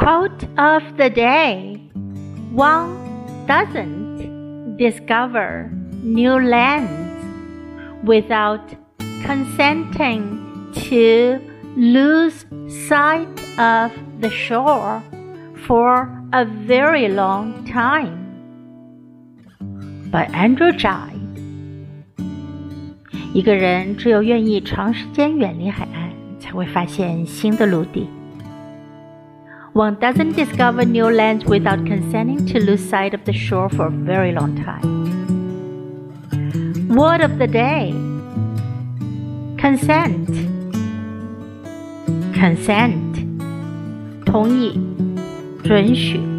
Quote of the day One doesn't discover new lands without consenting to lose sight of the shore for a very long time. By André Gide，一个人只有愿意长时间远离海岸，才会发现新的陆地。One doesn't discover new lands without consenting to lose sight of the shore for a very long time. Word of the day Consent. Consent. 同意，准许。